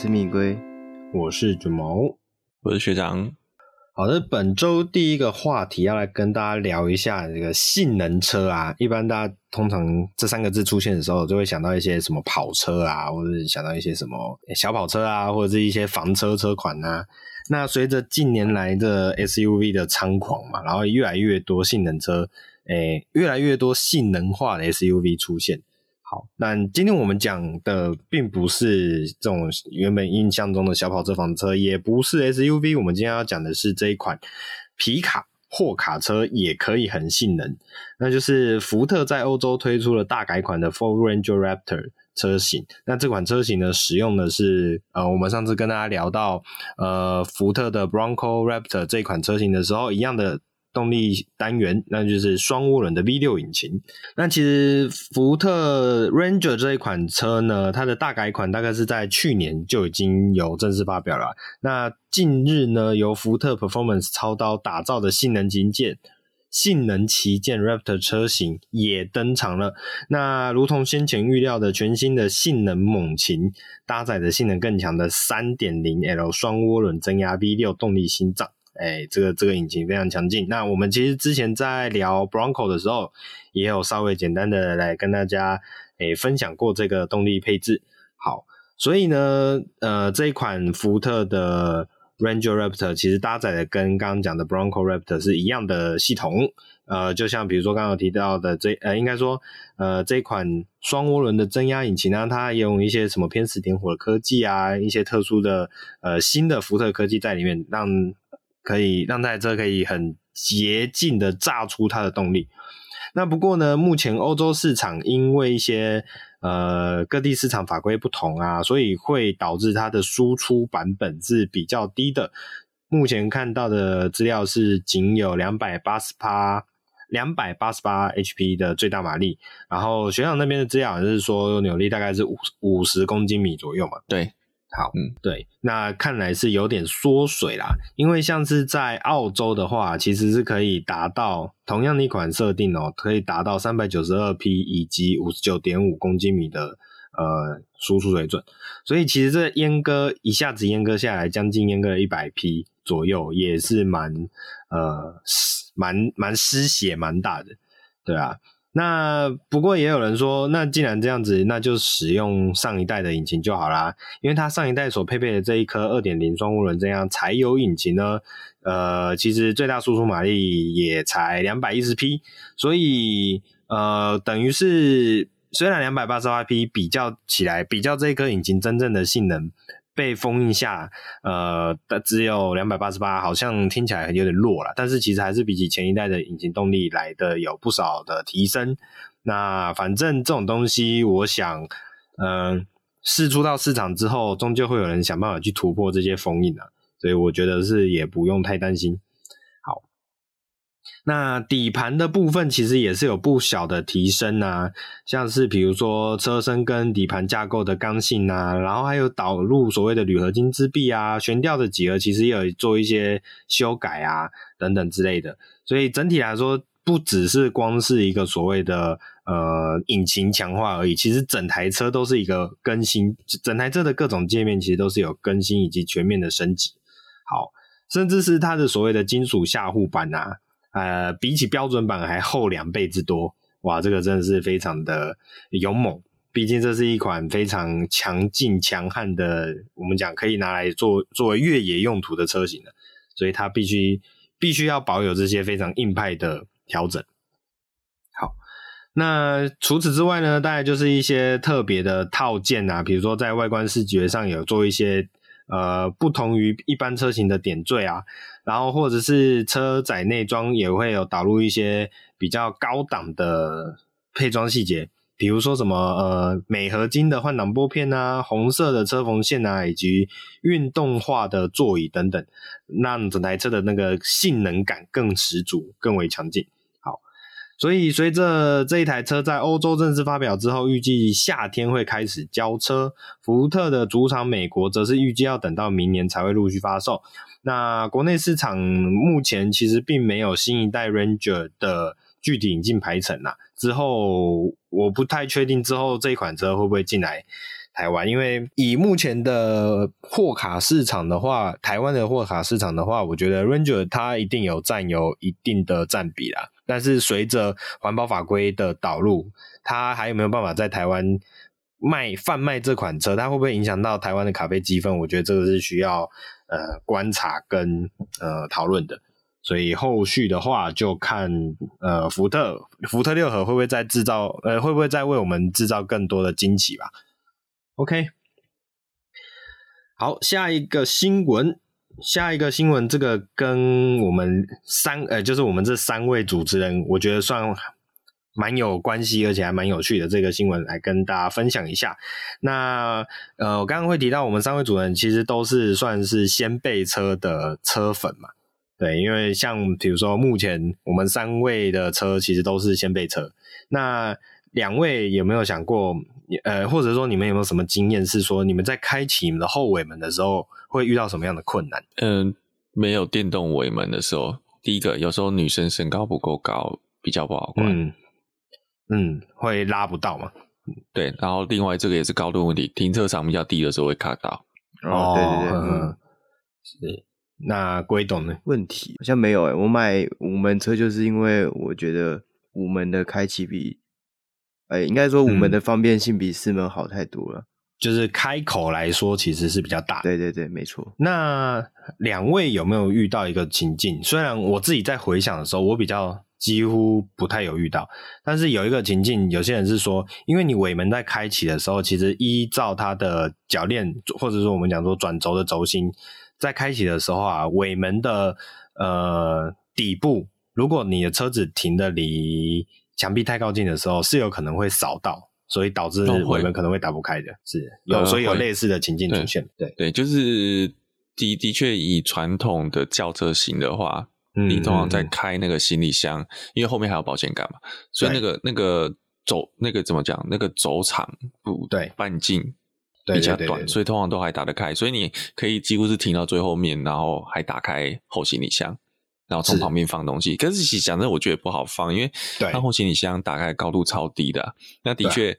是米龟，我是卷毛，我是学长。好的，本周第一个话题要来跟大家聊一下这个性能车啊。一般大家通常这三个字出现的时候，就会想到一些什么跑车啊，或者想到一些什么小跑车啊，或者是一些房车车款啊。那随着近年来的 SUV 的猖狂嘛，然后越来越多性能车，诶，越来越多性能化的 SUV 出现。好，那今天我们讲的并不是这种原本印象中的小跑车、房车，也不是 SUV。我们今天要讲的是这一款皮卡货卡车，也可以很性能。那就是福特在欧洲推出了大改款的 Ford Ranger Raptor 车型。那这款车型呢，使用的是呃，我们上次跟大家聊到呃，福特的 Bronco Raptor 这款车型的时候，一样的。动力单元，那就是双涡轮的 V6 引擎。那其实福特 Ranger 这一款车呢，它的大改款大概是在去年就已经有正式发表了。那近日呢，由福特 Performance 操刀打造的性能旗舰、性能旗舰 Raptor 车型也登场了。那如同先前预料的，全新的性能猛禽搭载的性能更强的 3.0L 双涡轮增压 V6 动力心脏。哎，这个这个引擎非常强劲。那我们其实之前在聊 Bronco 的时候，也有稍微简单的来跟大家诶分享过这个动力配置。好，所以呢，呃，这一款福特的 Ranger Raptor 其实搭载的跟刚刚讲的 Bronco Raptor 是一样的系统。呃，就像比如说刚刚提到的这呃，应该说呃这款双涡轮的增压引擎呢，它用一些什么偏磁点火的科技啊，一些特殊的呃新的福特科技在里面，让可以让这台车可以很洁净的炸出它的动力。那不过呢，目前欧洲市场因为一些呃各地市场法规不同啊，所以会导致它的输出版本是比较低的。目前看到的资料是仅有两百八十八两百八十八 HP 的最大马力，然后学长那边的资料就是说扭力大概是五五十公斤米左右嘛。对。好，嗯，对，那看来是有点缩水啦，因为像是在澳洲的话，其实是可以达到同样的一款设定哦，可以达到三百九十二匹以及五十九点五公斤米的呃输出水准，所以其实这阉割一下子阉割下来，将近阉割了一百匹左右，也是蛮呃蛮蛮失血蛮大的，对啊。那不过也有人说，那既然这样子，那就使用上一代的引擎就好啦，因为它上一代所配备的这一颗二点零双涡轮这样柴油引擎呢，呃，其实最大输出马力也才两百一十匹，所以呃，等于是虽然两百八十八匹比较起来，比较这一颗引擎真正的性能。被封印下，呃，只有两百八十八，好像听起来有点弱了，但是其实还是比起前一代的引擎动力来的有不少的提升。那反正这种东西，我想，嗯、试，出到市场之后，终究会有人想办法去突破这些封印的，所以我觉得是也不用太担心。那底盘的部分其实也是有不小的提升啊，像是比如说车身跟底盘架构的刚性啊，然后还有导入所谓的铝合金支臂啊，悬吊的几何其实也有做一些修改啊，等等之类的。所以整体来说，不只是光是一个所谓的呃引擎强化而已，其实整台车都是一个更新，整台车的各种界面其实都是有更新以及全面的升级。好，甚至是它的所谓的金属下护板啊。呃，比起标准版还厚两倍之多，哇，这个真的是非常的勇猛。毕竟这是一款非常强劲、强悍的，我们讲可以拿来做作为越野用途的车型的，所以它必须必须要保有这些非常硬派的调整。好，那除此之外呢，大概就是一些特别的套件啊，比如说在外观视觉上有做一些。呃，不同于一般车型的点缀啊，然后或者是车载内装也会有导入一些比较高档的配装细节，比如说什么呃镁合金的换挡拨片啊，红色的车缝线啊，以及运动化的座椅等等，让整台车的那个性能感更十足，更为强劲。所以，随着这一台车在欧洲正式发表之后，预计夏天会开始交车。福特的主场美国则是预计要等到明年才会陆续发售。那国内市场目前其实并没有新一代 Ranger 的具体引进排程呐。之后我不太确定之后这一款车会不会进来台湾，因为以目前的货卡市场的话，台湾的货卡市场的话，我觉得 Ranger 它一定有占有一定的占比啦。但是随着环保法规的导入，它还有没有办法在台湾卖贩卖这款车？它会不会影响到台湾的卡费积分？我觉得这个是需要呃观察跟呃讨论的。所以后续的话，就看呃福特福特六合会不会再制造呃会不会再为我们制造更多的惊喜吧。OK，好，下一个新闻，下一个新闻，这个跟我们三，呃，就是我们这三位主持人，我觉得算蛮有关系，而且还蛮有趣的这个新闻，来跟大家分享一下。那，呃，我刚刚会提到，我们三位主持人其实都是算是掀背车的车粉嘛，对，因为像比如说，目前我们三位的车其实都是掀背车，那。两位有没有想过，呃，或者说你们有没有什么经验，是说你们在开启你们的后尾门的时候会遇到什么样的困难？嗯，没有电动尾门的时候，第一个有时候女生身高不够高，比较不好关。嗯，嗯，会拉不到嘛？对，然后另外这个也是高度问题，停车场比较低的时候会卡到。哦，对对对，嗯，是。那归董呢？问题好像没有诶，我买五门车就是因为我觉得五门的开启比。哎，应该说五门的方便性比四门好太多了。嗯，就是开口来说，其实是比较大。对对对，没错。那两位有没有遇到一个情境？虽然我自己在回想的时候，我比较几乎不太有遇到，但是有一个情境，有些人是说，因为你尾门在开启的时候，其实依照它的铰链，或者说我们讲说转轴的轴心，在开启的时候啊，尾门的呃底部，如果你的车子停的离墙壁太靠近的时候，是有可能会扫到，所以导致尾门可能会打不开的，是有，所以有类似的情境出现。对对，就是的的确以传统的轿车型的话，嗯，你通常在开那个行李箱，因为后面还有保险杆嘛，所以那个那个轴那个怎么讲？那个轴长不对，半径比较短，所以通常都还打得开，所以你可以几乎是停到最后面，然后还打开后行李箱。然后从旁边放东西，是，可是其实讲真的，我觉得不好放，因为它后行李箱打开高度超低的，那的确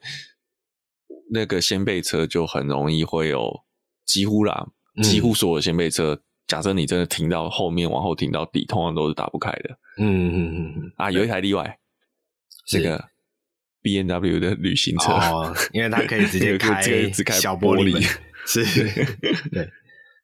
那个掀背车就很容易会有几乎啦，嗯、几乎所有的掀背车，假设你真的停到后面往后停到底，通常都是打不开的。嗯嗯嗯嗯啊，有一台例外，这个 B N W 的旅行车，哦，因为它可以直接 开只开小玻璃，是，对。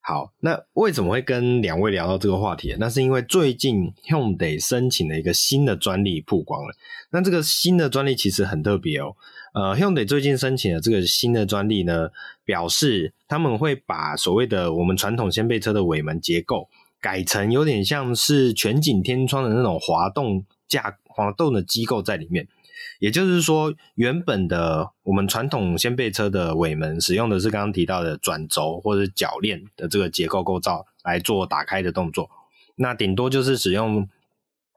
好，那为什么会跟两位聊到这个话题？那是因为最近 Hyundai 申请了一个新的专利曝光了。那这个新的专利其实很特别哦。呃，Hyundai 最近申请的这个新的专利呢，表示他们会把所谓的我们传统掀背车的尾门结构改成有点像是全景天窗的那种滑动架、滑动的机构在里面。也就是说，原本的我们传统掀背车的尾门使用的是刚刚提到的转轴或者铰链的这个结构构造来做打开的动作，那顶多就是使用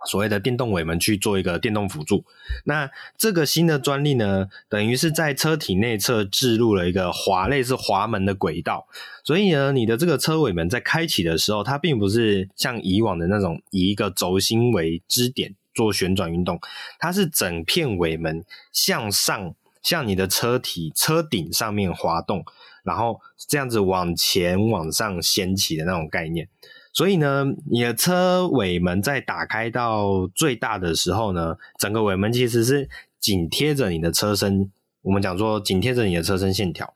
所谓的电动尾门去做一个电动辅助。那这个新的专利呢，等于是在车体内侧置入了一个滑类似滑门的轨道，所以呢，你的这个车尾门在开启的时候，它并不是像以往的那种以一个轴心为支点。做旋转运动，它是整片尾门向上，向你的车体车顶上面滑动，然后这样子往前往上掀起的那种概念。所以呢，你的车尾门在打开到最大的时候呢，整个尾门其实是紧贴着你的车身。我们讲说紧贴着你的车身线条。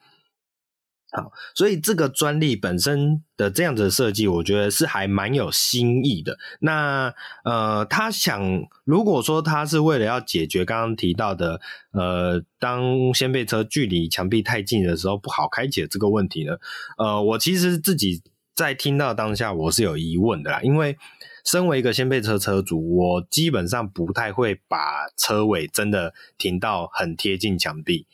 好，所以这个专利本身的这样子的设计，我觉得是还蛮有新意的。那呃，他想，如果说他是为了要解决刚刚提到的，呃，当掀背车距离墙壁太近的时候不好开启这个问题呢？呃，我其实自己在听到当下我是有疑问的啦，因为身为一个掀背车车主，我基本上不太会把车尾真的停到很贴近墙壁。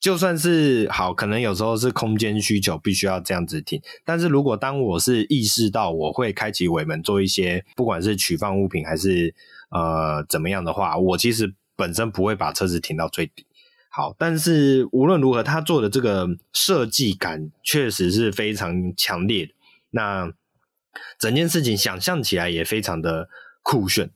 就算是好，可能有时候是空间需求，必须要这样子停。但是如果当我是意识到我会开启尾门做一些，不管是取放物品还是呃怎么样的话，我其实本身不会把车子停到最底。好，但是无论如何，他做的这个设计感确实是非常强烈的。那整件事情想象起来也非常的酷炫。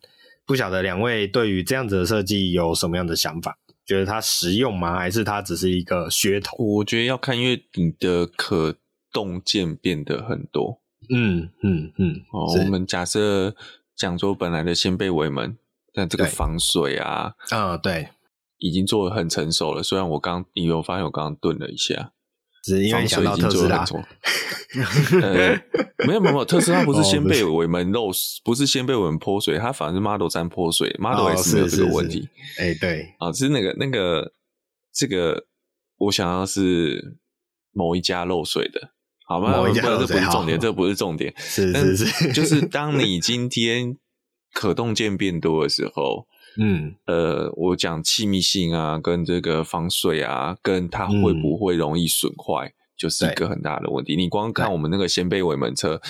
不晓得两位对于这样子的设计有什么样的想法？觉得它实用吗？还是它只是一个噱头？我觉得要看，因为你的可动件变得很多。嗯嗯嗯。哦，我们假设讲说本来的掀背尾门，但这个防水啊，啊、嗯、对，已经做的很成熟了。虽然我刚，你有发现我刚刚顿了一下。只是因为想到特斯拉，呃，没有没有，特斯拉不是先被尾门漏，不是。掀背尾门泼水，它反而是 Model 三泼水，Model S 没有这个问题。哎、欸，对，啊，只是那个那个这个，我想要是某一家漏水的，好吗？某一家漏水，这不是重点，这不是重点，是是是，就是当你今天可动件变多的时候。嗯，呃，我讲气密性啊，跟这个防水啊，跟它会不会容易损坏，嗯、就是一个很大的问题。你光看我们那个掀背尾门车，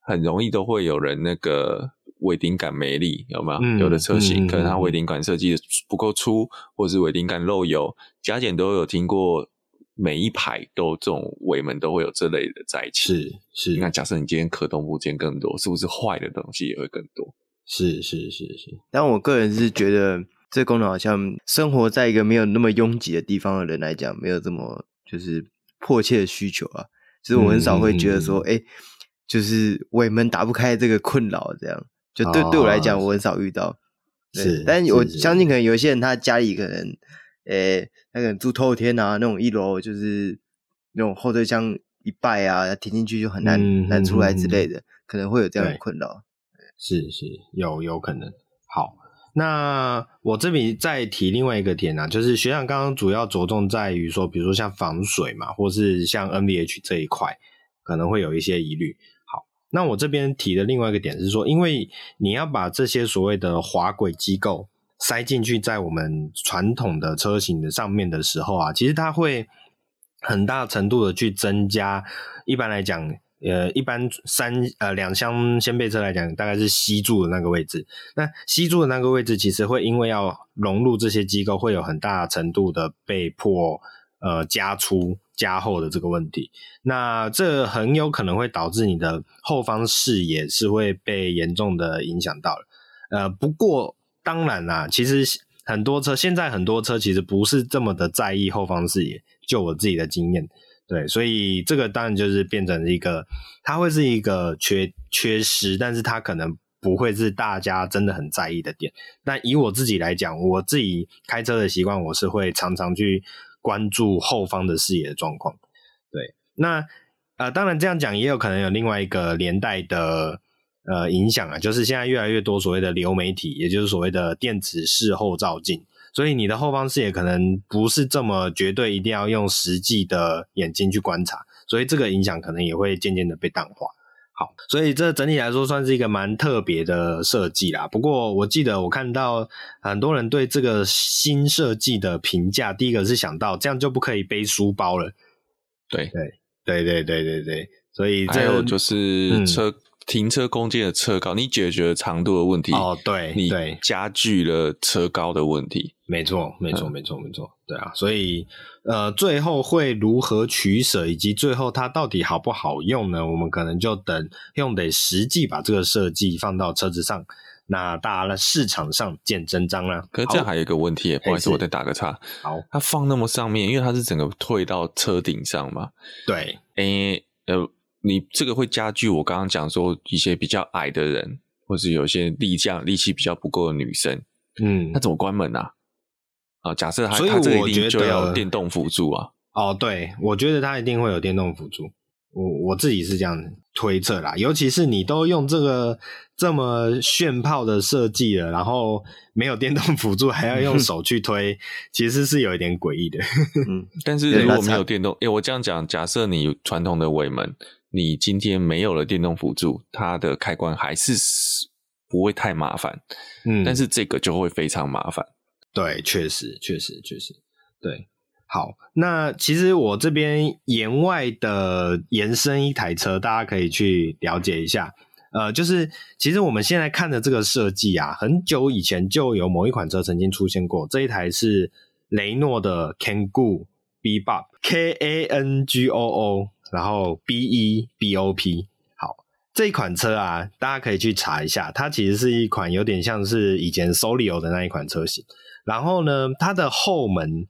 很容易都会有人那个尾顶杆没力，有没有？嗯、有的车型、嗯、可能它尾顶杆设计的不够粗，或是尾顶杆漏油，加减都有听过。每一排都这种尾门都会有这类的灾情。是是，那，假设你今天可动部件更多，是不是坏的东西也会更多？是是是是，但我个人是觉得这功能好像生活在一个没有那么拥挤的地方的人来讲，没有这么就是迫切的需求啊。就是我很少会觉得说，哎、嗯欸，就是尾门打不开这个困扰，这样就对、哦、对我来讲，我很少遇到。是，但我相信可能有些人他家里可能，诶、欸，他可能住透天啊，那种一楼就是那种后车厢一拜啊，停进去就很难、嗯、难出来之类的，可能会有这样的困扰。是是有有可能。好，那我这边再提另外一个点啊，就是学长刚刚主要着重在于说，比如说像防水嘛，或是像 NVH 这一块，可能会有一些疑虑。好，那我这边提的另外一个点是说，因为你要把这些所谓的滑轨机构塞进去在我们传统的车型的上面的时候啊，其实它会很大程度的去增加，一般来讲。呃，一般三呃两厢掀背车来讲，大概是吸住的那个位置。那吸住的那个位置，其实会因为要融入这些机构，会有很大程度的被迫呃加粗加厚的这个问题。那这很有可能会导致你的后方视野是会被严重的影响到了。呃，不过当然啦，其实很多车现在很多车其实不是这么的在意后方视野，就我自己的经验。对，所以这个当然就是变成一个，它会是一个缺缺失，但是它可能不会是大家真的很在意的点。那以我自己来讲，我自己开车的习惯，我是会常常去关注后方的视野的状况。对，那呃，当然这样讲也有可能有另外一个连带的呃影响啊，就是现在越来越多所谓的流媒体，也就是所谓的电子式后照镜。所以你的后方视野可能不是这么绝对，一定要用实际的眼睛去观察，所以这个影响可能也会渐渐的被淡化。好，所以这整体来说算是一个蛮特别的设计啦。不过我记得我看到很多人对这个新设计的评价，第一个是想到这样就不可以背书包了。对对对对对对对，所以这还有就是车。嗯停车空间的车高，你解决了长度的问题哦，对，你对加剧了车高的问题，没错，没错，没错，没错，对啊，所以呃，最后会如何取舍，以及最后它到底好不好用呢？我们可能就等用得实际把这个设计放到车子上，那大家的市场上见真章啦。可是这样还有一个问题，不好意思，我再打个岔。好，它放那么上面，因为它是整个退到车顶上嘛。对，诶，呃。你这个会加剧我刚刚讲说一些比较矮的人，或者有些力量力气比较不够的女生，嗯，那怎么关门啊？啊，假设他他这一定就要电动辅助啊？哦，对，我觉得他一定会有电动辅助。我我自己是这样推测啦，尤其是你都用这个这么炫炮的设计了，然后没有电动辅助，还要用手去推，其实是有一点诡异的。嗯，但是 如果没有电动，诶，我这样讲，假设你传统的尾门。你今天没有了电动辅助，它的开关还是不会太麻烦，嗯，但是这个就会非常麻烦。对，确实，确实，确实，对。好，那其实我这边言外的延伸一台车，大家可以去了解一下。呃，就是其实我们现在看的这个设计啊，很久以前就有某一款车曾经出现过。这一台是雷诺的 Kangoo Bebop，K A N G O O。然后 B E B O P，好，这一款车啊，大家可以去查一下，它其实是一款有点像是以前 Solio 的那一款车型。然后呢，它的后门。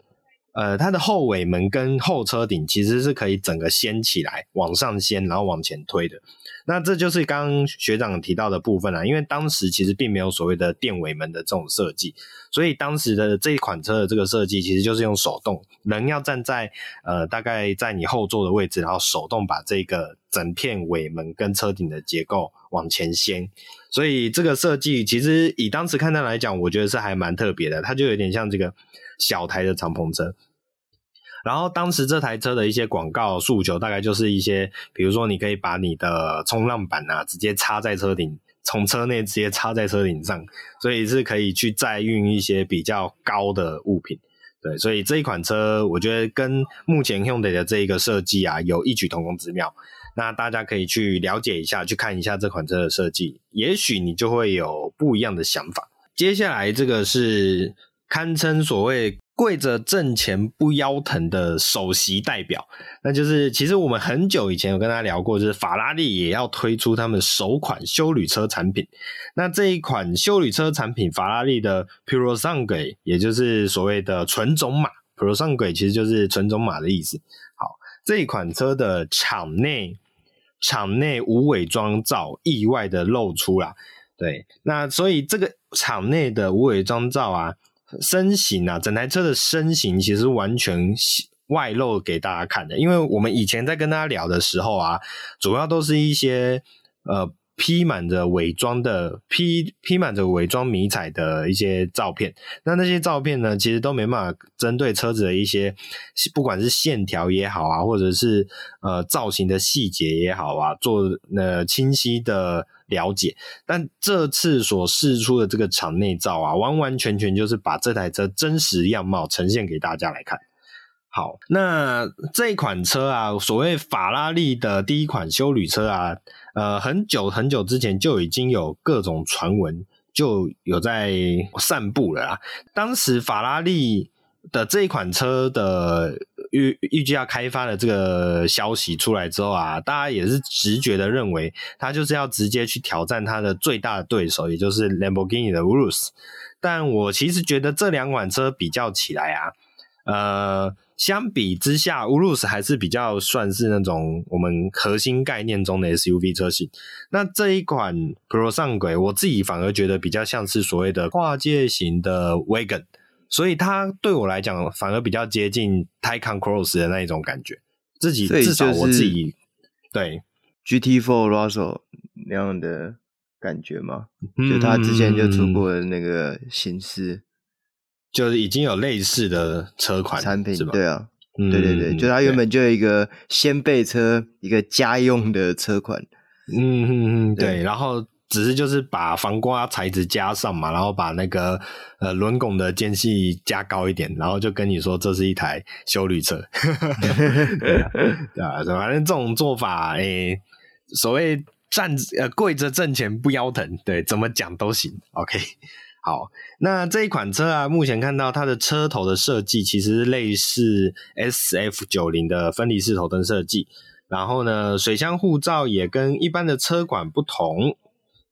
呃，它的后尾门跟后车顶其实是可以整个掀起来，往上掀，然后往前推的。那这就是刚学长提到的部分啦，因为当时其实并没有所谓的电尾门的这种设计，所以当时的这一款车的这个设计其实就是用手动，人要站在呃大概在你后座的位置，然后手动把这个整片尾门跟车顶的结构往前掀。所以这个设计其实以当时看到来讲，我觉得是还蛮特别的，它就有点像这个。小台的敞篷车，然后当时这台车的一些广告诉求，大概就是一些，比如说你可以把你的冲浪板啊直接插在车顶，从车内直接插在车顶上，所以是可以去载运一些比较高的物品。对，所以这一款车我觉得跟目前 Hyundai 的这一个设计啊有异曲同工之妙。那大家可以去了解一下，去看一下这款车的设计，也许你就会有不一样的想法。接下来这个是。堪称所谓跪着挣钱不腰疼的首席代表，那就是其实我们很久以前有跟大家聊过，就是法拉利也要推出他们首款休旅车产品。那这一款休旅车产品，法拉利的 Puro Sangue，也就是所谓的纯种马，Puro Sangue 其实就是纯种马的意思。好，这一款车的场内场内无伪装照意外的露出啦。对，那所以这个场内的无伪装照啊。身形啊，整台车的身形其实完全外露给大家看的，因为我们以前在跟大家聊的时候啊，主要都是一些呃披满着伪装的披披满着伪装迷彩的一些照片，那那些照片呢，其实都没办法针对车子的一些不管是线条也好啊，或者是呃造型的细节也好啊，做呃清晰的。了解，但这次所试出的这个场内照啊，完完全全就是把这台车真实样貌呈现给大家来看。好，那这款车啊，所谓法拉利的第一款休旅车啊，呃，很久很久之前就已经有各种传闻就有在散布了啦。当时法拉利的这一款车的。预预计要开发的这个消息出来之后啊，大家也是直觉的认为，他就是要直接去挑战他的最大的对手，也就是 Lamborghini 的 Urus。但我其实觉得这两款车比较起来啊，呃，相比之下，Urus 还是比较算是那种我们核心概念中的 SUV 车型。那这一款 Pro 上轨我自己反而觉得比较像是所谓的跨界型的 Wagon。所以它对我来讲反而比较接近 Taycan Cross 的那一种感觉，自己至少我自己对。GT Four Russell 那样的感觉嘛，就他之前就出过的那个形式，嗯，就是已经有类似的车款产品，吧？对啊，嗯、对对对，就它原本就有一个掀背车，一个家用的车款，嗯嗯嗯，对然后。只是就是把防刮材质加上嘛，然后把那个呃轮拱的间隙加高一点，然后就跟你说这是一台修旅车，对啊，对啊，反正这种做法，诶、欸，所谓站呃跪着挣钱不腰疼，对，怎么讲都行。OK，好，那这一款车啊，目前看到它的车头的设计其实类似 SF 九零的分离式头灯设计，然后呢，水箱护罩也跟一般的车款不同。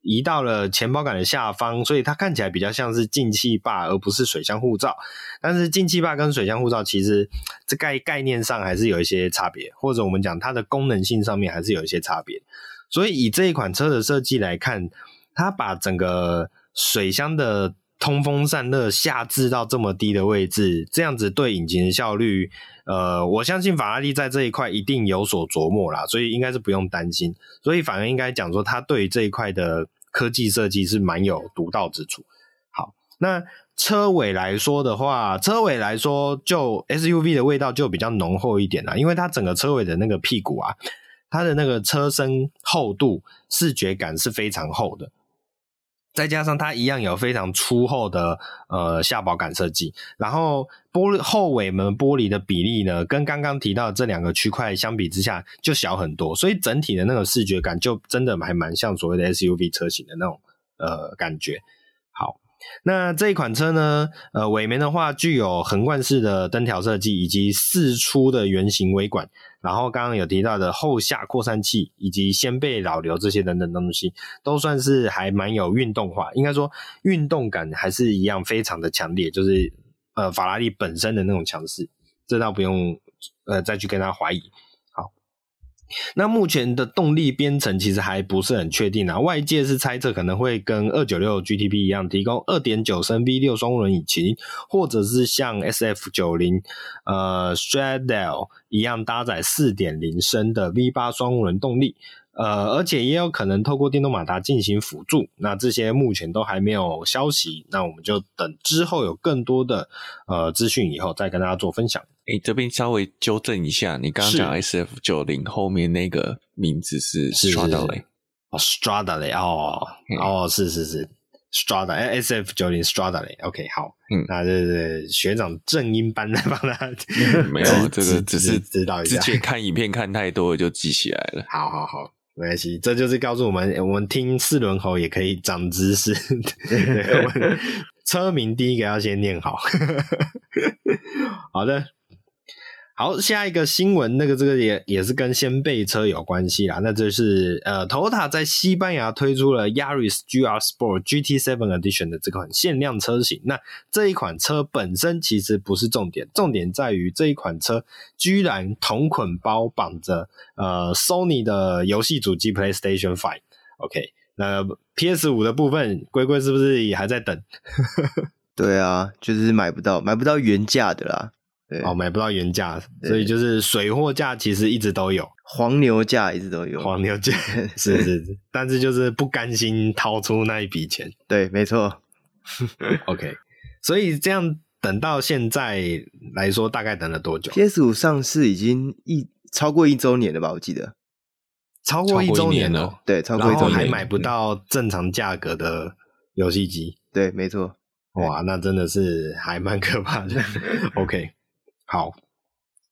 移到了前包杆的下方，所以它看起来比较像是进气坝，而不是水箱护罩。但是进气坝跟水箱护罩其实这概概念上还是有一些差别，或者我们讲它的功能性上面还是有一些差别。所以以这一款车的设计来看，它把整个水箱的通风散热下置到这么低的位置，这样子对引擎的效率。呃，我相信法拉利在这一块一定有所琢磨啦，所以应该是不用担心。所以反而应该讲说，它对这一块的科技设计是蛮有独到之处。好，那车尾来说的话，车尾来说就 SUV 的味道就比较浓厚一点啦，因为它整个车尾的那个屁股啊，它的那个车身厚度、视觉感是非常厚的。再加上它一样有非常粗厚的呃下保杆设计，然后玻璃后尾门玻璃的比例呢，跟刚刚提到这两个区块相比之下就小很多，所以整体的那个视觉感就真的还蛮像所谓的 SUV 车型的那种呃感觉。那这一款车呢，呃，尾门的话具有横贯式的灯条设计，以及四出的圆形尾管。然后刚刚有提到的后下扩散器以及掀背扰流这些等等东西，都算是还蛮有运动化。应该说运动感还是一样非常的强烈，就是呃法拉利本身的那种强势，这倒不用呃再去跟他怀疑。那目前的动力编程其实还不是很确定啊，外界是猜测可能会跟二九六 GTP 一样，提供二点九升 V 六双涡轮引擎，或者是像 SF 九零呃 Stradale 一样搭载四点零升的 V 八双涡轮动力。呃，而且也有可能透过电动马达进行辅助，那这些目前都还没有消息，那我们就等之后有更多的呃资讯以后再跟大家做分享。诶、欸、这边稍微纠正一下，你刚刚讲 SF 九零后面那个名字是 Stradale 哦，Stradale 哦，哦，是是是 Stradale SF 九零 Stradale，OK，好，嗯，那这是学长正音班来帮他，没有这个只是知道一下，之前看影片看太多了就记起来了，好好好。没关系，这就是告诉我们，我们听四轮猴也可以长知识。对，对，我们 车名第一个要先念好。好的。好，下一个新闻，那个这个也也是跟掀背车有关系啦。那就是呃，Toyota 在西班牙推出了 Yaris GR Sport GT7 Edition 的这款限量车型。那这一款车本身其实不是重点，重点在于这一款车居然同捆包绑着呃 Sony 的游戏主机 PlayStation 5。OK，那 PS 五的部分，龟龟是不是也还在等？对啊，就是买不到，买不到原价的啦。对哦，买不到原价，所以就是水货价其实一直都有，黄牛价一直都有，黄牛价 是是是，但是就是不甘心掏出那一笔钱。对，没错。OK，所以这样等到现在来说，大概等了多久？PS 五上市已经一超过一周年了吧？我记得超过一周年了，对，超过一周年，还买不到正常价格的游戏机。对，没错。哇，那真的是还蛮可怕的。OK。好，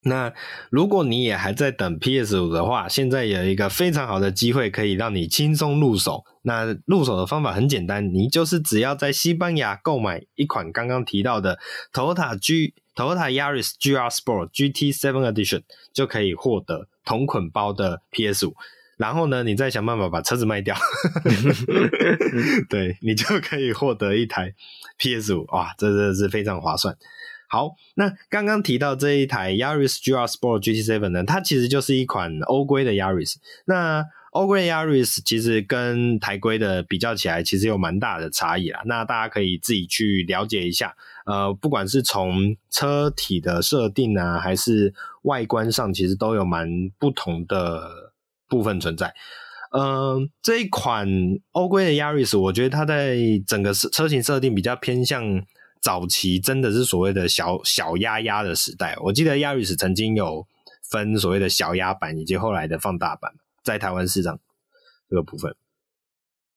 那如果你也还在等 PS 五的话，现在有一个非常好的机会可以让你轻松入手。那入手的方法很简单，你就是只要在西班牙购买一款刚刚提到的 Toyota G Toyota Yaris GR Sport GT7 Edition，就可以获得同捆包的 PS 五。然后呢，你再想办法把车子卖掉，对，你就可以获得一台 PS 五。哇，这真的是非常划算。好，那刚刚提到这一台 Yaris GR Sport GT7 呢，它其实就是一款欧规的 Yaris。那欧规 Yaris 其实跟台规的比较起来，其实有蛮大的差异啦。那大家可以自己去了解一下。呃，不管是从车体的设定啊，还是外观上，其实都有蛮不同的部分存在。嗯、这一款欧规的 Yaris，我觉得它在整个车型设定比较偏向。早期真的是所谓的小小鸭鸭的时代，我记得 Yaris 曾经有分所谓的小鸭版以及后来的放大版，在台湾市场这个部分。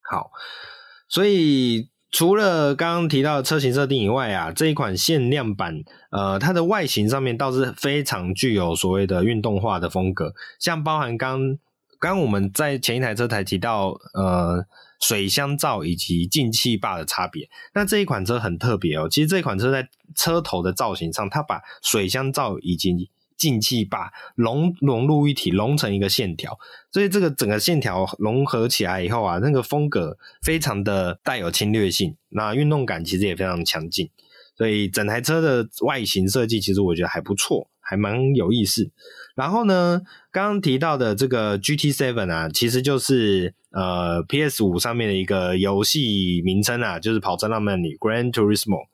好，所以除了刚刚提到的车型设定以外啊，这一款限量版，呃，它的外形上面倒是非常具有所谓的运动化的风格，像包含刚刚我们在前一台车台提到，呃。水箱罩以及进气坝的差别，那这一款车很特别哦。其实这一款车在车头的造型上，它把水箱罩以及进气坝融融入一体，融成一个线条，所以这个整个线条融合起来以后啊，那个风格非常的带有侵略性，那运动感其实也非常强劲，所以整台车的外形设计其实我觉得还不错，还蛮有意思。然后呢，刚刚提到的这个 GT Seven 啊，其实就是呃 PS 五上面的一个游戏名称啊，就是跑车浪漫里 Grand Turismo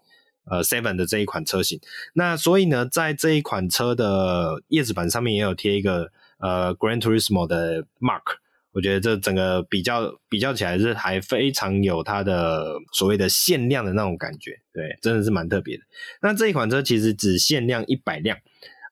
呃 Seven 的这一款车型。那所以呢，在这一款车的叶子板上面也有贴一个呃 Grand Turismo 的 Mark，我觉得这整个比较比较起来是还非常有它的所谓的限量的那种感觉，对，真的是蛮特别的。那这一款车其实只限量一百辆。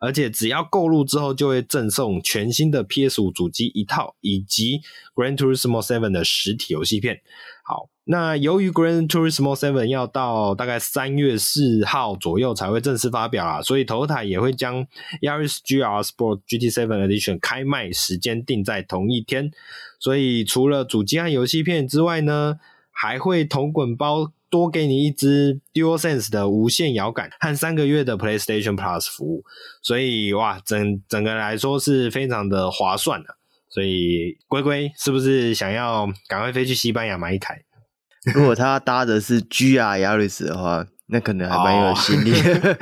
而且只要购入之后，就会赠送全新的 PS5 主机一套，以及 Gran Turismo 7的实体游戏片。好，那由于 Gran Turismo 7要到大概三月四号左右才会正式发表啊，所以 Toyota 也会将 Yaris GR Sport GT7 Edition 开卖时间定在同一天。所以除了主机和游戏片之外呢，还会同捆包。多给你一支 DualSense 的无线摇杆和三个月的 PlayStation Plus 服务，所以哇，整整个来说是非常的划算的。所以龟龟是不是想要赶快飞去西班牙买一台？如果他搭的是 GR Yaris 的话。那可能还蛮有吸引力的，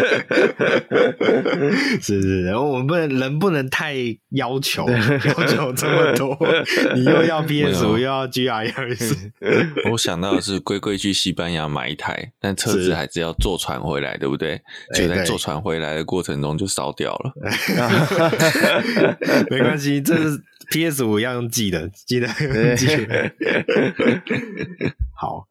是是是，我们不能人不能太要求，要求这么多，你又要 PS 五又要 GR，我想到的是龟龟去西班牙买一台，但车子还是要坐船回来，对不对？就在坐船回来的过程中就烧掉了，没关系，这是 PS 五要用寄的，记得寄。好。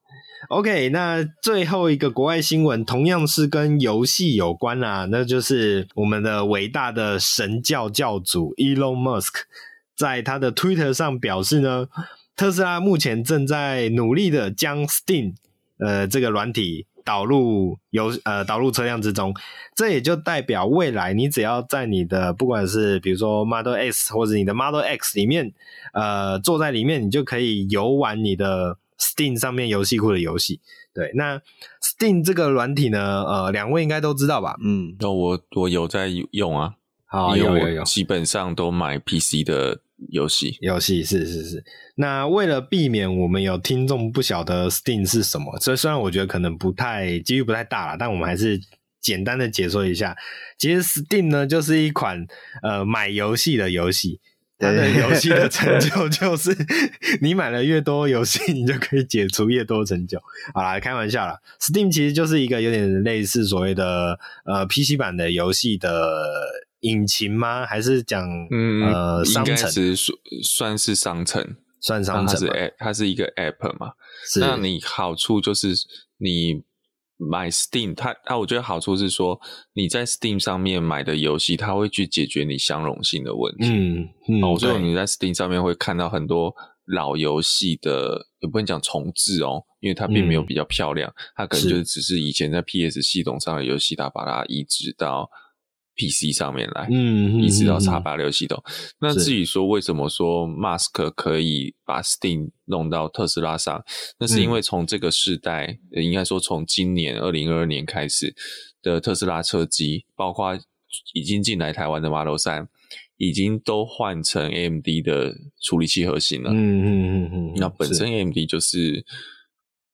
OK，那最后一个国外新闻同样是跟游戏有关啊，那就是我们的伟大的神教教主 Elon Musk 在他的 Twitter 上表示呢，特斯拉目前正在努力的将 Steam 呃这个软体导入游呃导入车辆之中，这也就代表未来你只要在你的不管是比如说 Model S 或者你的 Model X 里面呃坐在里面，你就可以游玩你的。Steam 上面游戏库的游戏，对，那 Steam 这个软体呢，呃，两位应该都知道吧？嗯，那我我有在用啊，好，有有有，基本上都买 PC 的游戏，游戏是是是。那为了避免我们有听众不晓得 Steam 是什么，所以虽然我觉得可能不太几率不太大了，但我们还是简单的解说一下。其实 Steam 呢，就是一款呃买游戏的游戏。它的游戏的成就就是，你买了越多游戏，你就可以解除越多成就。好啦，开玩笑啦。Steam 其实就是一个有点类似所谓的呃 PC 版的游戏的引擎吗？还是讲嗯呃商城？应该是算算是商城，算商城。它是 App，它是一个 App 嘛？那你好处就是你。买 Steam，它它我觉得好处是说，你在 Steam 上面买的游戏，它会去解决你相容性的问题。嗯嗯，哦，所以你在 Steam 上面会看到很多老游戏的，也不能讲重置哦，因为它并没有比较漂亮，嗯、它可能就是只是以前在 PS 系统上的游戏，它把它移植到。PC 上面来，嗯，一直到叉八六系统。嗯、那至于说为什么说 Musk 可以把 Steam 弄到特斯拉上，那是因为从这个世代，嗯、应该说从今年二零二二年开始的特斯拉车机，包括已经进来台湾的 Model 3，已经都换成 AMD 的处理器核心了。嗯嗯嗯嗯，那本身 AMD 就是。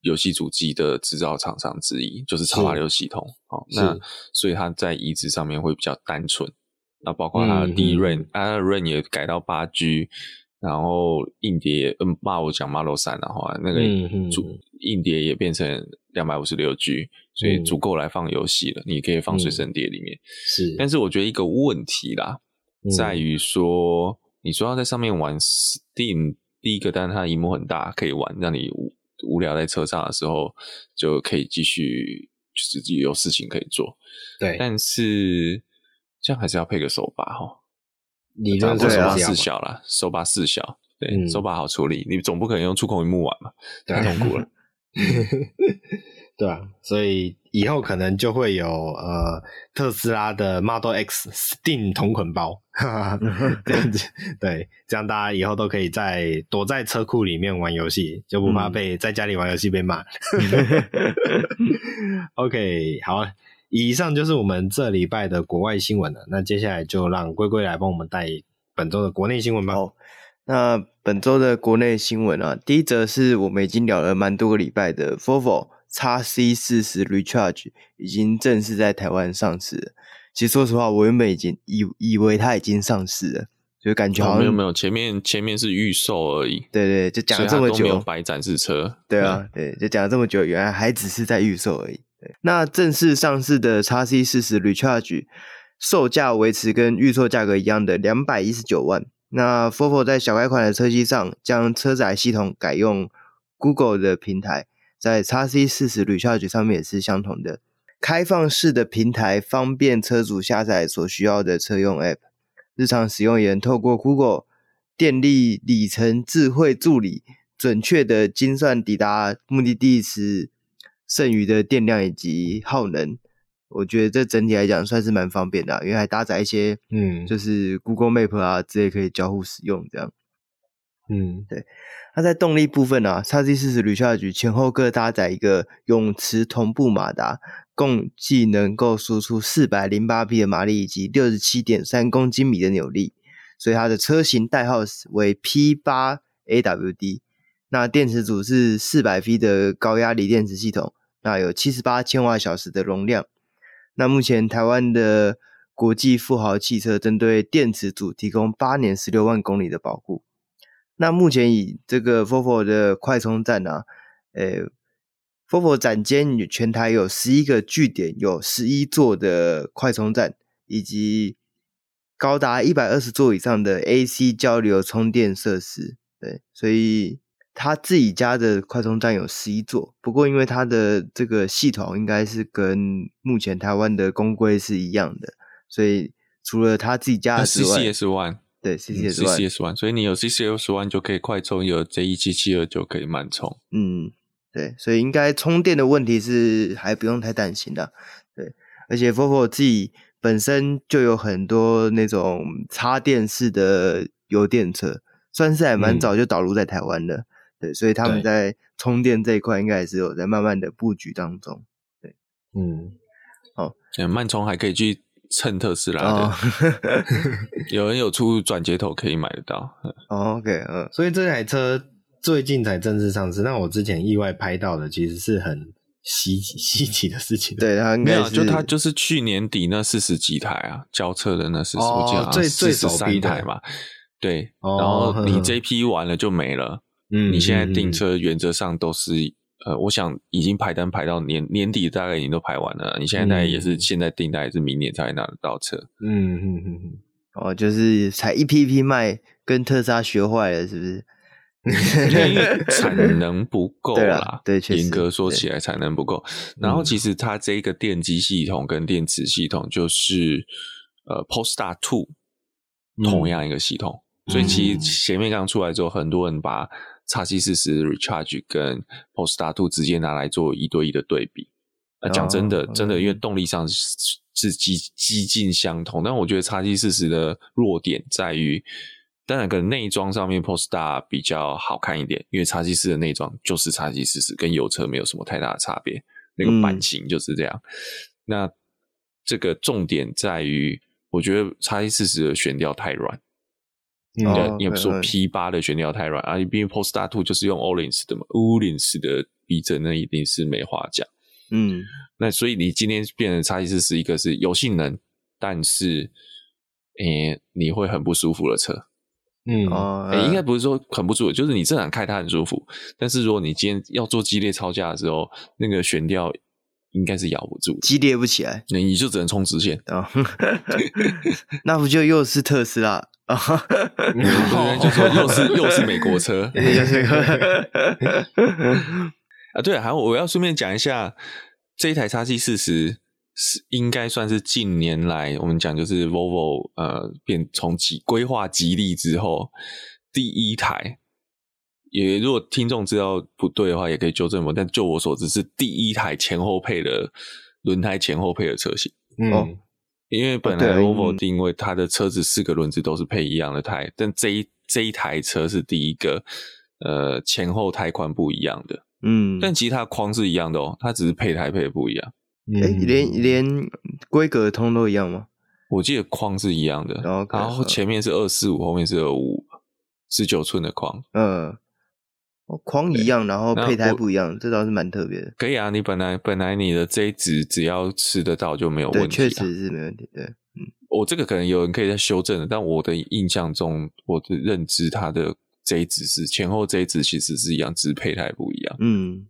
游戏主机的制造厂商之一就是叉八六系统，好，那所以它在移植上面会比较单纯。那包括它的 DRAM，它的 RAM 也改到八 G，然后硬碟，嗯，骂我讲 Model 3的话，那个主硬碟也变成两百五十六 G，所以足够来放游戏了。你可以放随身碟里面。是，但是我觉得一个问题啦，在于说，你说要在上面玩 Steam，第一个，但是它荧幕很大，可以玩，让你。无聊在车上的时候，就可以继续，自己有事情可以做。对，但是这样还是要配个手把哈。你这手把四小啦，手把四小，对，嗯、手把好处理。你总不可能用触控屏幕玩嘛，太痛苦了。对啊，所以以后可能就会有呃特斯拉的 Model X Steam 同捆包，哈哈，这样子，对，这样大家以后都可以在躲在车库里面玩游戏，就不怕被在家里玩游戏被骂。嗯、OK，好，以上就是我们这礼拜的国外新闻了。那接下来就让龟龟来帮我们带本周的国内新闻吧。好，那本周的国内新闻啊，第一则是我们已经聊了蛮多个礼拜的 Volvo。XC40 Recharge 已经正式在台湾上市了。其实说实话，我原本已经以以为它已经上市了，就感觉好像、哦、没有没有，前面前面是预售而已。对对，就讲了这么久，没有摆展示车。对啊，对，就讲了这么久，原来还只是在预售而已。对，那正式上市的 X C 四十 Recharge 售价维持跟预售价格一样的两百一十九万。那 Volvo 在小改款的车机上将车载系统改用 Google 的平台。在 XC 四十 Recharge 上面也是相同的，开放式的平台方便车主下载所需要的车用 App，日常使用也能透过 Google 电力里程智慧助理，准确的精算抵达目的地时剩余的电量以及耗能。我觉得这整体来讲算是蛮方便的啊，因为还搭载一些嗯，就是 Google Map 啊之类可以交互使用这样。嗯，对。那在动力部分呢、啊，XC40 Recharge 前后各搭载一个永磁同步马达，共计能够输出四百零八匹的马力以及六十七点三公斤米的扭力，所以它的车型代号为 P 八 AWD。那电池组是四百 V 的高压锂电池系统，那有七十八千瓦小时的容量。那目前台湾的国际富豪汽车针对电池组提供八年十六万公里的保护。那目前以这个 Volvo 的快充站啊，诶，Volvo 展间全台有十一个据点，有十一座的快充站，以及高达一百二十座以上的 AC 交流充电设施。对，所以他自己家的快充站有十一座，不过因为他的这个系统应该是跟目前台湾的公规是一样的，所以除了他自己家的之外 One。对，CCS One，CCS One，所以你有 CCS One 就可以快充，有 J 一七七二就可以慢充。嗯，对，所以应该充电的问题是还不用太担心的。对，而且 Volvo 自己本身就有很多那种插电式的油电车，算是还蛮早就导入在台湾的。嗯、对，所以他们在充电这一块应该也是有在慢慢的布局当中。对，嗯，好，慢充还可以去。蹭特斯拉的，哦、有人有出转接头可以买得到。哦、OK，嗯，所以这台车最近才正式上市。那我之前意外拍到的，其实是很稀奇 稀奇的事情。对，它没有，就它就是去年底那四十几台啊，交车的那四十、哦、几台，最最四十三台嘛。对，哦、然后你这批完了就没了。嗯，你现在订车原则上都是。呃，我想已经排单排到年年底，大概已经都排完了。你现在大概也是现在订单，也是明年才拿得到车？嗯嗯嗯嗯。哦，就是才一批一批卖，跟特斯拉学坏了，是不是？因为产 能不够啦。对，严格说起来产能不够。然后其实它这个电机系统跟电池系统就是呃 Polestar Two 同样一个系统，嗯、所以其实前面刚出来之后，很多人把。XC40 Recharge 跟 Polestar 2直接拿来做一对一的对比。那讲真的，真的，因为动力上是是几几近相同，但我觉得叉七四十的弱点在于，当然可能内装上面 Polestar 比较好看一点，因为 XC40 的内装就是叉七四十跟油车没有什么太大的差别，那个版型就是这样。嗯、那这个重点在于，我觉得叉七四十的悬吊太软。嗯，也不说 P 八的悬吊太软啊，因为 Post Star Two 就是用 Öhlins 的嘛，Öhlins 的避震那一定是没话讲。嗯，那所以你今天变成 XC40 是一个是有性能，但是诶、欸、你会很不舒服的车。嗯，诶、欸、应该不是说很不舒服，就是你正常开它很舒服，但是如果你今天要做激烈操驾的时候，那个悬吊应该是咬不住，激烈不起来，那你就只能冲直线。哦、那不就又是特斯拉？啊，就说又是又是美国车，啊，对，还有我要顺便讲一下，这一台叉 C 四十是应该算是近年来我们讲就是 Volvo 呃变从吉规划吉利之后第一台，也如果听众知道不对的话，也可以纠正我，但就我所知是第一台前后配的轮胎前后配的车型，嗯。因为本来 Volvo 定位它的车子四个轮子都是配一样的胎，但这一这一台车是第一个，呃，前后胎宽不一样的，嗯，但其实它框是一样的哦，它只是配胎配的不一样，哎、嗯，连连规格通都一样吗？我记得框是一样的，okay, 然后前面是二四五，后面是二五五，十九寸的框，嗯。框一样，然后胚胎不一样，这倒是蛮特别的。可以啊，你本来本来你的这一只只要吃得到就没有问题，确实是没问题。对，嗯，我这个可能有人可以再修正的，但我的印象中，我的认知，它的这一只是前后这一只其实是一样，只是胚胎不一样。嗯，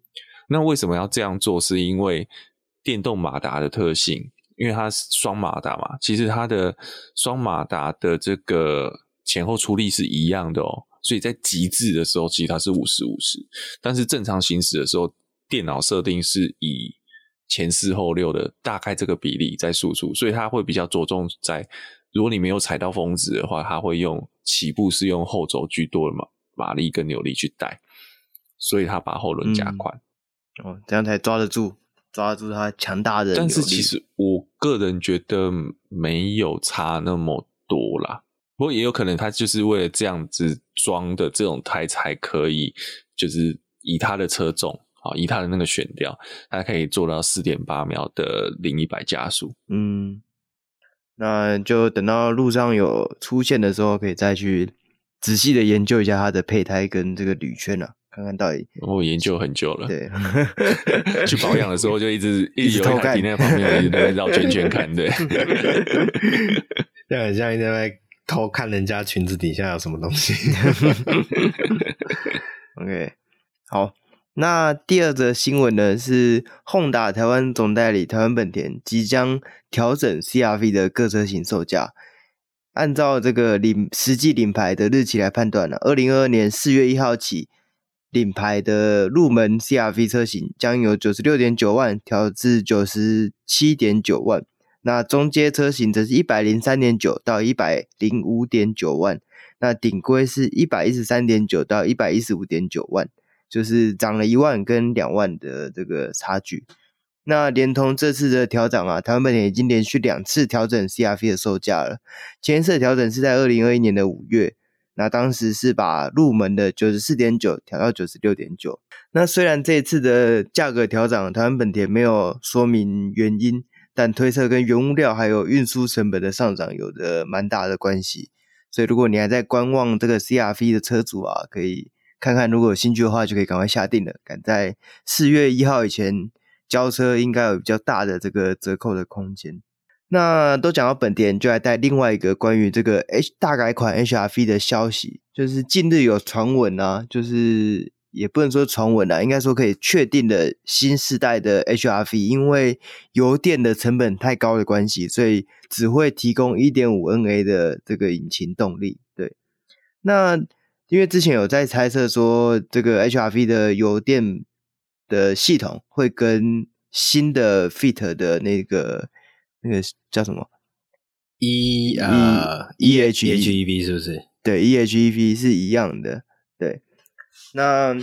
那为什么要这样做？是因为电动马达的特性，因为它是双马达嘛，其实它的双马达的这个前后出力是一样的哦。所以在极致的时候，其实它是五十五十，但是正常行驶的时候，电脑设定是以前四后六的大概这个比例在输出，所以它会比较着重在，如果你没有踩到峰值的话，它会用起步是用后轴居多的马马力跟扭力去带，所以它把后轮加宽，嗯，哦，这样才抓得住，抓得住它强大的。但是其实我个人觉得没有差那么多啦。不过也有可能，他就是为了这样子装的这种胎才可以，就是以他的车重啊，以他的那个悬吊，它可以做到四点八秒的零一百加速。嗯，那就等到路上有出现的时候，可以再去仔细的研究一下它的配胎跟这个铝圈啊。看看到底，我研究很久了。对，去保养的时候就一直 一直偷看，那旁边一直在绕圈圈看，对。就很像一直在偷看人家裙子底下有什么东西。OK，好，那第二则新闻呢是轰打台湾总代理台湾本田即将调整 CR-V 的各车型售价。按照这个领实际领牌的日期来判断呢，二零二二年四月一号起。领牌的入门 CR-V 车型将由九十六点九万调至九十七点九万，那中阶车型则是一百零三点九到一百零五点九万，那顶规是一百一十三点九到一百一十五点九万，就是涨了一万跟两万的这个差距。那连同这次的调整啊，台湾本田已经连续两次调整 CR-V 的售价了，前一次调整是在二零二一年的五月。那当时是把入门的九十四点九调到九十六点九。那虽然这次的价格调整，台湾本田没有说明原因，但推测跟原物料还有运输成本的上涨有着蛮大的关系。所以如果你还在观望这个 CR-V 的车主啊，可以看看，如果有兴趣的话，就可以赶快下定了。赶在四月一号以前交车，应该有比较大的这个折扣的空间。那都讲到本田，就来带另外一个关于这个 H 大改款 HR-V 的消息，就是近日有传闻啊，就是也不能说传闻啦，应该说可以确定的新世代的 HR-V，因为油电的成本太高的关系，所以只会提供一点五 NA 的这个引擎动力。对，那因为之前有在猜测说，这个 HR-V 的油电的系统会跟新的 Fit 的那个。那个叫什么？E 呃 E H E V 是不是？对，E H E V 是一样的。对，那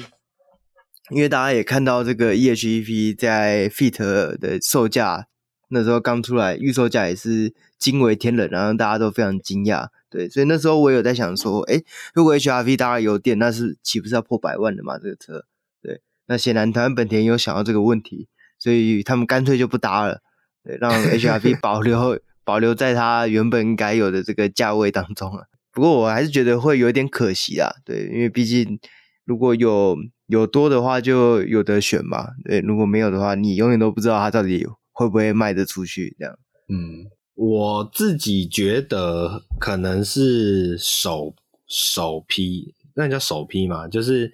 因为大家也看到这个 EHEP 在 Fit 的售价那时候刚出来，预售价也是惊为天人，然后大家都非常惊讶。对，所以那时候我有在想说，哎，如果 H R V 搭了油电，那是岂不是要破百万的嘛？这个车，对，那显然台湾本田有想到这个问题，所以他们干脆就不搭了。对，让 HR-V 保留保留在它原本该有的这个价位当中了。不过我还是觉得会有点可惜啊。对，因为毕竟如果有有多的话，就有得选嘛。对，如果没有的话，你永远都不知道它到底会不会卖得出去。这样，嗯，我自己觉得可能是首首批，那叫首批嘛，就是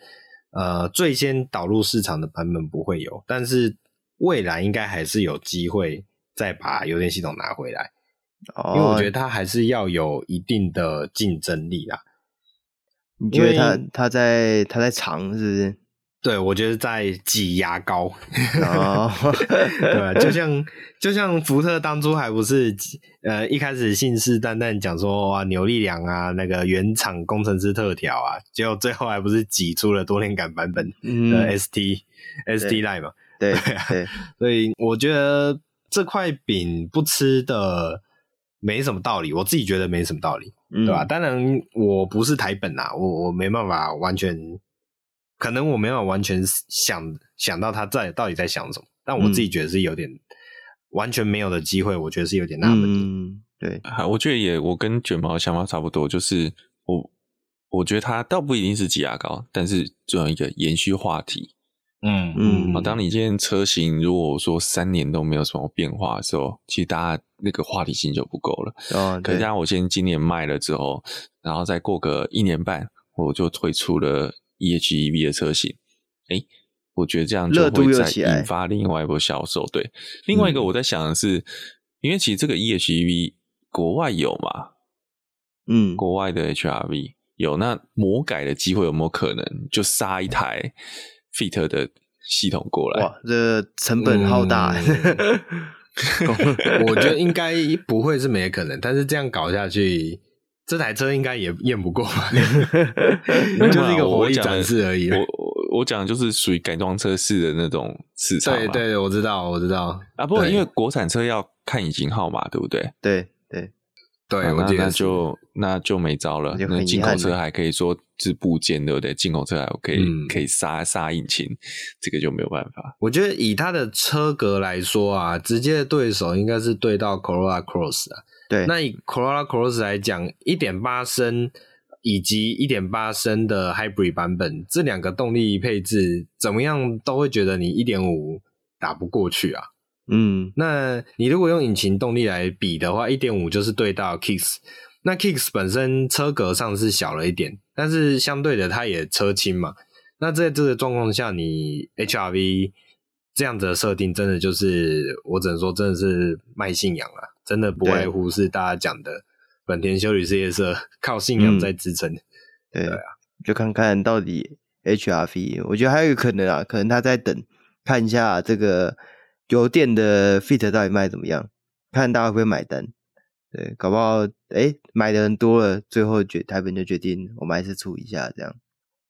呃最先导入市场的版本不会有，但是未来应该还是有机会。再把邮电系统拿回来，哦，因为我觉得它还是要有一定的竞争力啦。你觉得他他在他在尝是不是？对，我觉得在挤牙膏。哦，对，就像就像福特当初还不是呃一开始信誓旦旦讲说哇扭力梁啊那个原厂工程师特调啊，结果最后还不是挤出了多连杆版本的 ST、嗯、ST Line 嘛？对对，对，所以我觉得。这块饼不吃的没什么道理，我自己觉得没什么道理，嗯、对吧？当然我不是台本啊，我我没办法完全，可能我没办法完全想想到他在到底在想什么，但我自己觉得是有点、嗯、完全没有的机会，我觉得是有点纳闷。嗯，对，我觉得也我跟卷毛的想法差不多，就是我我觉得他倒不一定是挤牙膏，但是作为一个延续话题。嗯嗯，啊，当你今天车型如果说三年都没有什么变化的时候，其实大家那个话题性就不够了。哦，可是像我先今年卖了之后，然后再过个一年半，我就推出了 EHEV 的车型。诶，我觉得这样就会再引发另外一波销售。对，另外一个我在想的是，嗯、因为其实这个 EHEV 国外有嘛，嗯，国外的 HRV 有，那魔改的机会有没有可能就杀一台？Fit 的系统过来，哇，这成本好大。嗯、我觉得应该不会是没可能，但是这样搞下去，这台车应该也验不过吧？就是一个活力展示而已。我我我讲的就是属于改装车式的那种市场。对对，我知道，我知道啊。不过因为国产车要看引擎号码，对不对？对对。对，啊、我觉得那就那就没招了。那进口车还可以说是部件，对不对？进口车还可以、嗯、可以杀杀引擎，这个就没有办法。我觉得以它的车格来说啊，直接的对手应该是对到 Corolla Cross 啊。对，那以 Corolla Cross 来讲，一点八升以及一点八升的 Hybrid 版本，这两个动力配置怎么样都会觉得你一点五打不过去啊。嗯，那你如果用引擎动力来比的话，一点五就是对到 Kicks，那 Kicks 本身车格上是小了一点，但是相对的它也车轻嘛。那在这个状况下，你 HRV 这样子的设定，真的就是我只能说真的是卖信仰了，真的不外乎是大家讲的本田修理事业社靠信仰在支撑。嗯。对啊，就看看到底 HRV，我觉得还有可能啊，可能他在等看一下这个。油电的 Fit 到底卖怎么样？看大家会不会买单？对，搞不好哎，买的人多了，最后决台本就决定我们还是出一下这样。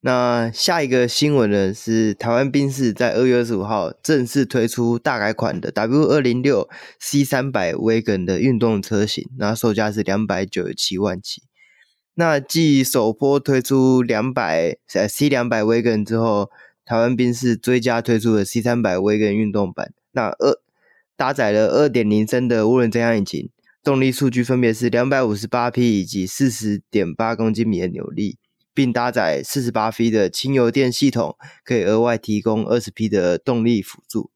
那下一个新闻呢是台湾宾士在二月二十五号正式推出大改款的 W 二零六 C 三百 Wagon 的运动车型，那售价是两百九十七万起。那继首波推出两百呃 C 两百 Wagon 之后，台湾宾士追加推出了 C 三百 Wagon 运动版。那二搭载了二点零升的涡轮增压引擎，动力数据分别是两百五十八匹以及四十点八公斤米的扭力，并搭载四十八 V 的轻油电系统，可以额外提供二十匹的动力辅助。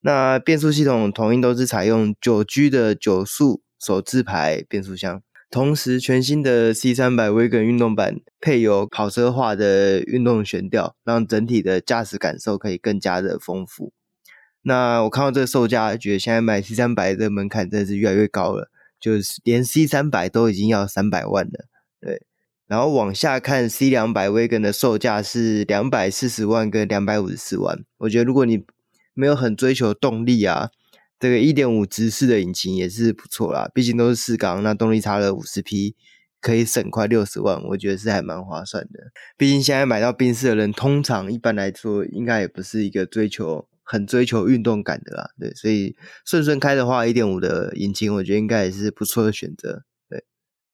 那变速系统统一都是采用九 G 的九速手自排变速箱，同时全新的 C 三百 Wagon 运动版配有跑车化的运动悬吊，让整体的驾驶感受可以更加的丰富。那我看到这个售价，觉得现在买 C 三百的门槛真的是越来越高了，就是连 C 三百都已经要三百万了，对。然后往下看 C 两百 Wagon 的售价是两百四十万跟两百五十四万。我觉得如果你没有很追求动力啊，这个一点五直四的引擎也是不错啦，毕竟都是四缸，那动力差了五十匹，可以省快六十万，我觉得是还蛮划算的。毕竟现在买到宾士的人，通常一般来说应该也不是一个追求。很追求运动感的啦，对，所以顺顺开的话，一点五的引擎，我觉得应该也是不错的选择。对，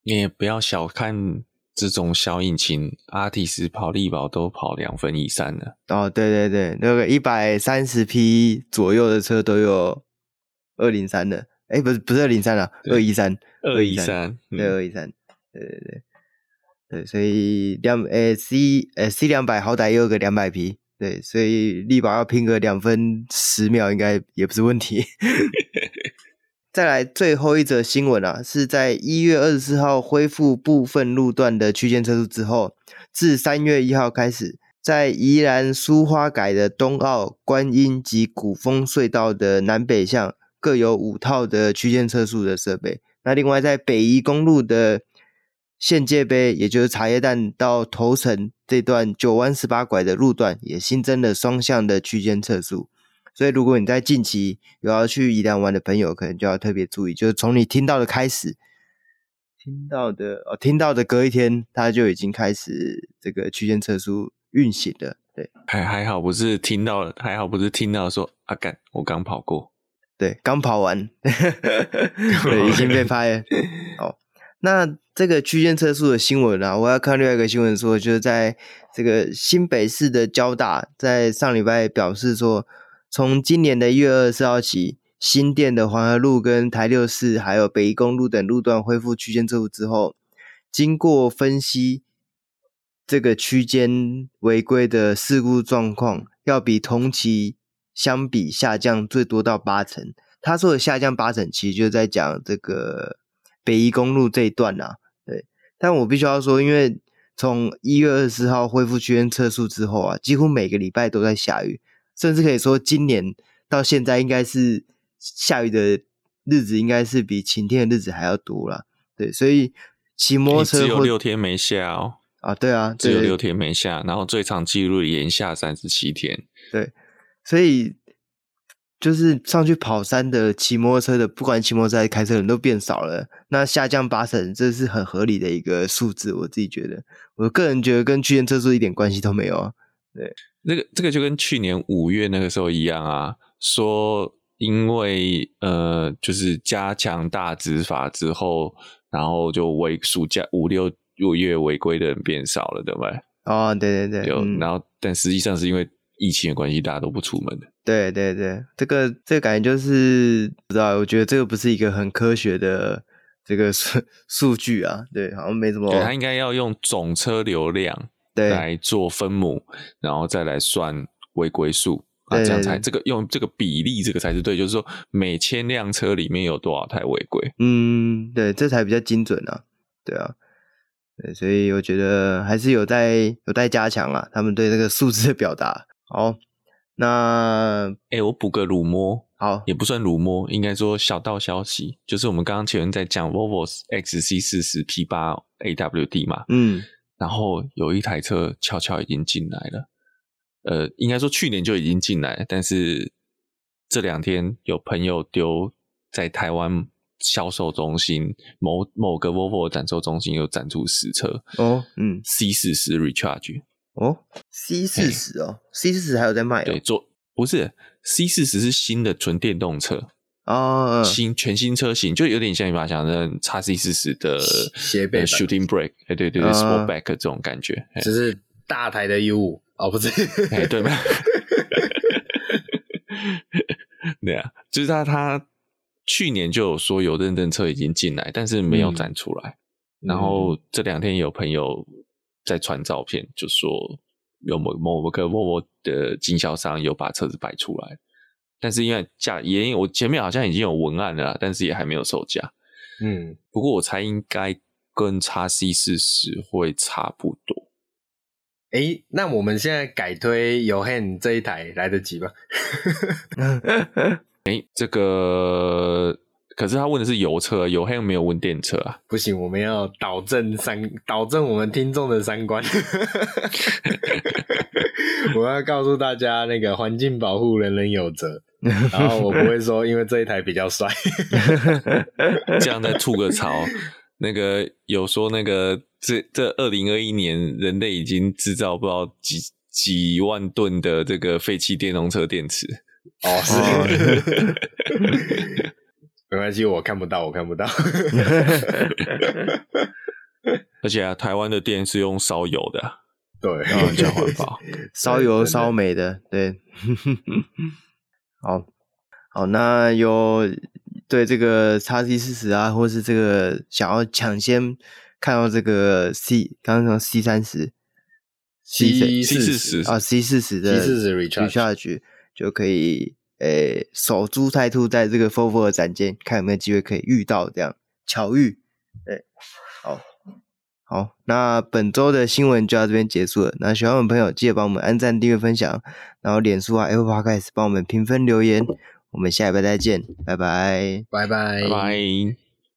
你也不要小看这种小引擎，阿提斯跑力宝都跑两分以上的。哦，对对对，那个一百三十匹左右的车都有二零三的，哎，不是不是二零三啊，二一三，二一三，对二一三，对对对，对，所以两诶 C 诶 C 两百好歹也有个两百匹。对，所以力宝要拼个两分十秒，应该也不是问题。再来最后一则新闻啊，是在一月二十四号恢复部分路段的区间测速之后，自三月一号开始，在宜兰苏花改的东澳、观音及古风隧道的南北向各有五套的区间测速的设备。那另外在北宜公路的县界碑，也就是茶叶蛋到头城这段九弯十八拐的路段，也新增了双向的区间测速。所以，如果你在近期有要去宜兰玩的朋友，可能就要特别注意，就是从你听到的开始，听到的哦，听到的隔一天，它就已经开始这个区间测速运行了。对，还还好不是听到了，还好不是听到说阿干、啊，我刚跑过，对，刚跑完，对，已经被拍了。哦，那。这个区间测速的新闻啊，我要看另外一个新闻说，就是在这个新北市的交大，在上礼拜表示说，从今年的一月二十四号起，新店的黄河路跟台六市还有北宜公路等路段恢复区间测速之后，经过分析，这个区间违规的事故状况要比同期相比下降最多到八成。他说的下降八成，其实就在讲这个北宜公路这一段啊。但我必须要说，因为从一月二十四号恢复区间测速之后啊，几乎每个礼拜都在下雨，甚至可以说今年到现在应该是下雨的日子应该是比晴天的日子还要多了。对，所以骑摩托车只有六天没下哦。啊，对啊，只有六天没下，然后最长记录连下三十七天。对，所以。就是上去跑山的、骑摩托车的，不管骑摩托车还是开车的人都变少了，那下降八成，这是很合理的一个数字。我自己觉得，我个人觉得跟区间车速一点关系都没有啊。对，那个这个就跟去年五月那个时候一样啊，说因为呃，就是加强大执法之后，然后就违暑假五六六月违规的人变少了，对不对？哦，对对对，有，然后但实际上是因为疫情的关系，大家都不出门的。对对对，这个这个感觉就是不知道，我觉得这个不是一个很科学的这个数数据啊，对，好像没什么。对，它应该要用总车流量对来做分母，然后再来算违规数。啊，这样才这个用这个比例，这个才是对，就是说每千辆车里面有多少台违规？嗯，对，这才比较精准啊，对啊，对，所以我觉得还是有待有待加强啊，他们对这个数字的表达。好，那哎、欸，我补个乳摸，好，也不算乳摸，应该说小道消息，就是我们刚刚前面在讲 Volvo XC 四十 P 八 AWD 嘛，嗯，然后有一台车悄悄已经进来了。呃，应该说去年就已经进来，但是这两天有朋友丢在台湾销售中心某某个 Volvo 展售中心有展出实车哦，嗯，C 四十 Recharge 哦，C 四十哦，C 四十还有在卖哦，对，做不是 C 四十是新的纯电动车哦，新全新车型，就有点像你把它想的叉 C 四十的斜背 Shooting Brake，哎对对对，Sportback 这种感觉，只是大台的 U 五。哦，不是，哎，对吗？对啊，就是他，他去年就有说有认证车已经进来，但是没有展出来。嗯、然后这两天有朋友在传照片，就说有某某个 Volvo 的经销商有把车子摆出来，但是因为价也，我前面好像已经有文案了，但是也还没有售价。嗯，不过我猜应该跟叉 C 四十会差不多。哎、欸，那我们现在改推 Yohan 这一台来得及吗？哎、欸，这个可是他问的是油车，Yohan 没有问电车啊。不行，我们要导正三，导正我们听众的三观。我要告诉大家，那个环境保护人人有责。然后我不会说，因为这一台比较帅，这样再吐个槽。那个有说那个这这二零二一年人类已经制造不知道几几万吨的这个废弃电动车电池哦，是，没关系，我看不到，我看不到。而且啊，台湾的电是用烧油的，对，然后叫环保，烧油烧煤的，对。好，好，那有。对这个叉 C 四十啊，或是这个想要抢先看到这个 C，刚刚说 C 三十，C 四十啊，C 四十的 C 四十 Recharge 就可以诶，守株待兔，在这个 Volvo 的展间，看有没有机会可以遇到这样巧遇。对，好，好，那本周的新闻就到这边结束了。那喜欢我们朋友记得帮我们按赞、订阅、分享，然后脸书啊、Apple Podcast 帮我们评分留言。我们下礼拜再见，拜拜，拜拜，拜拜。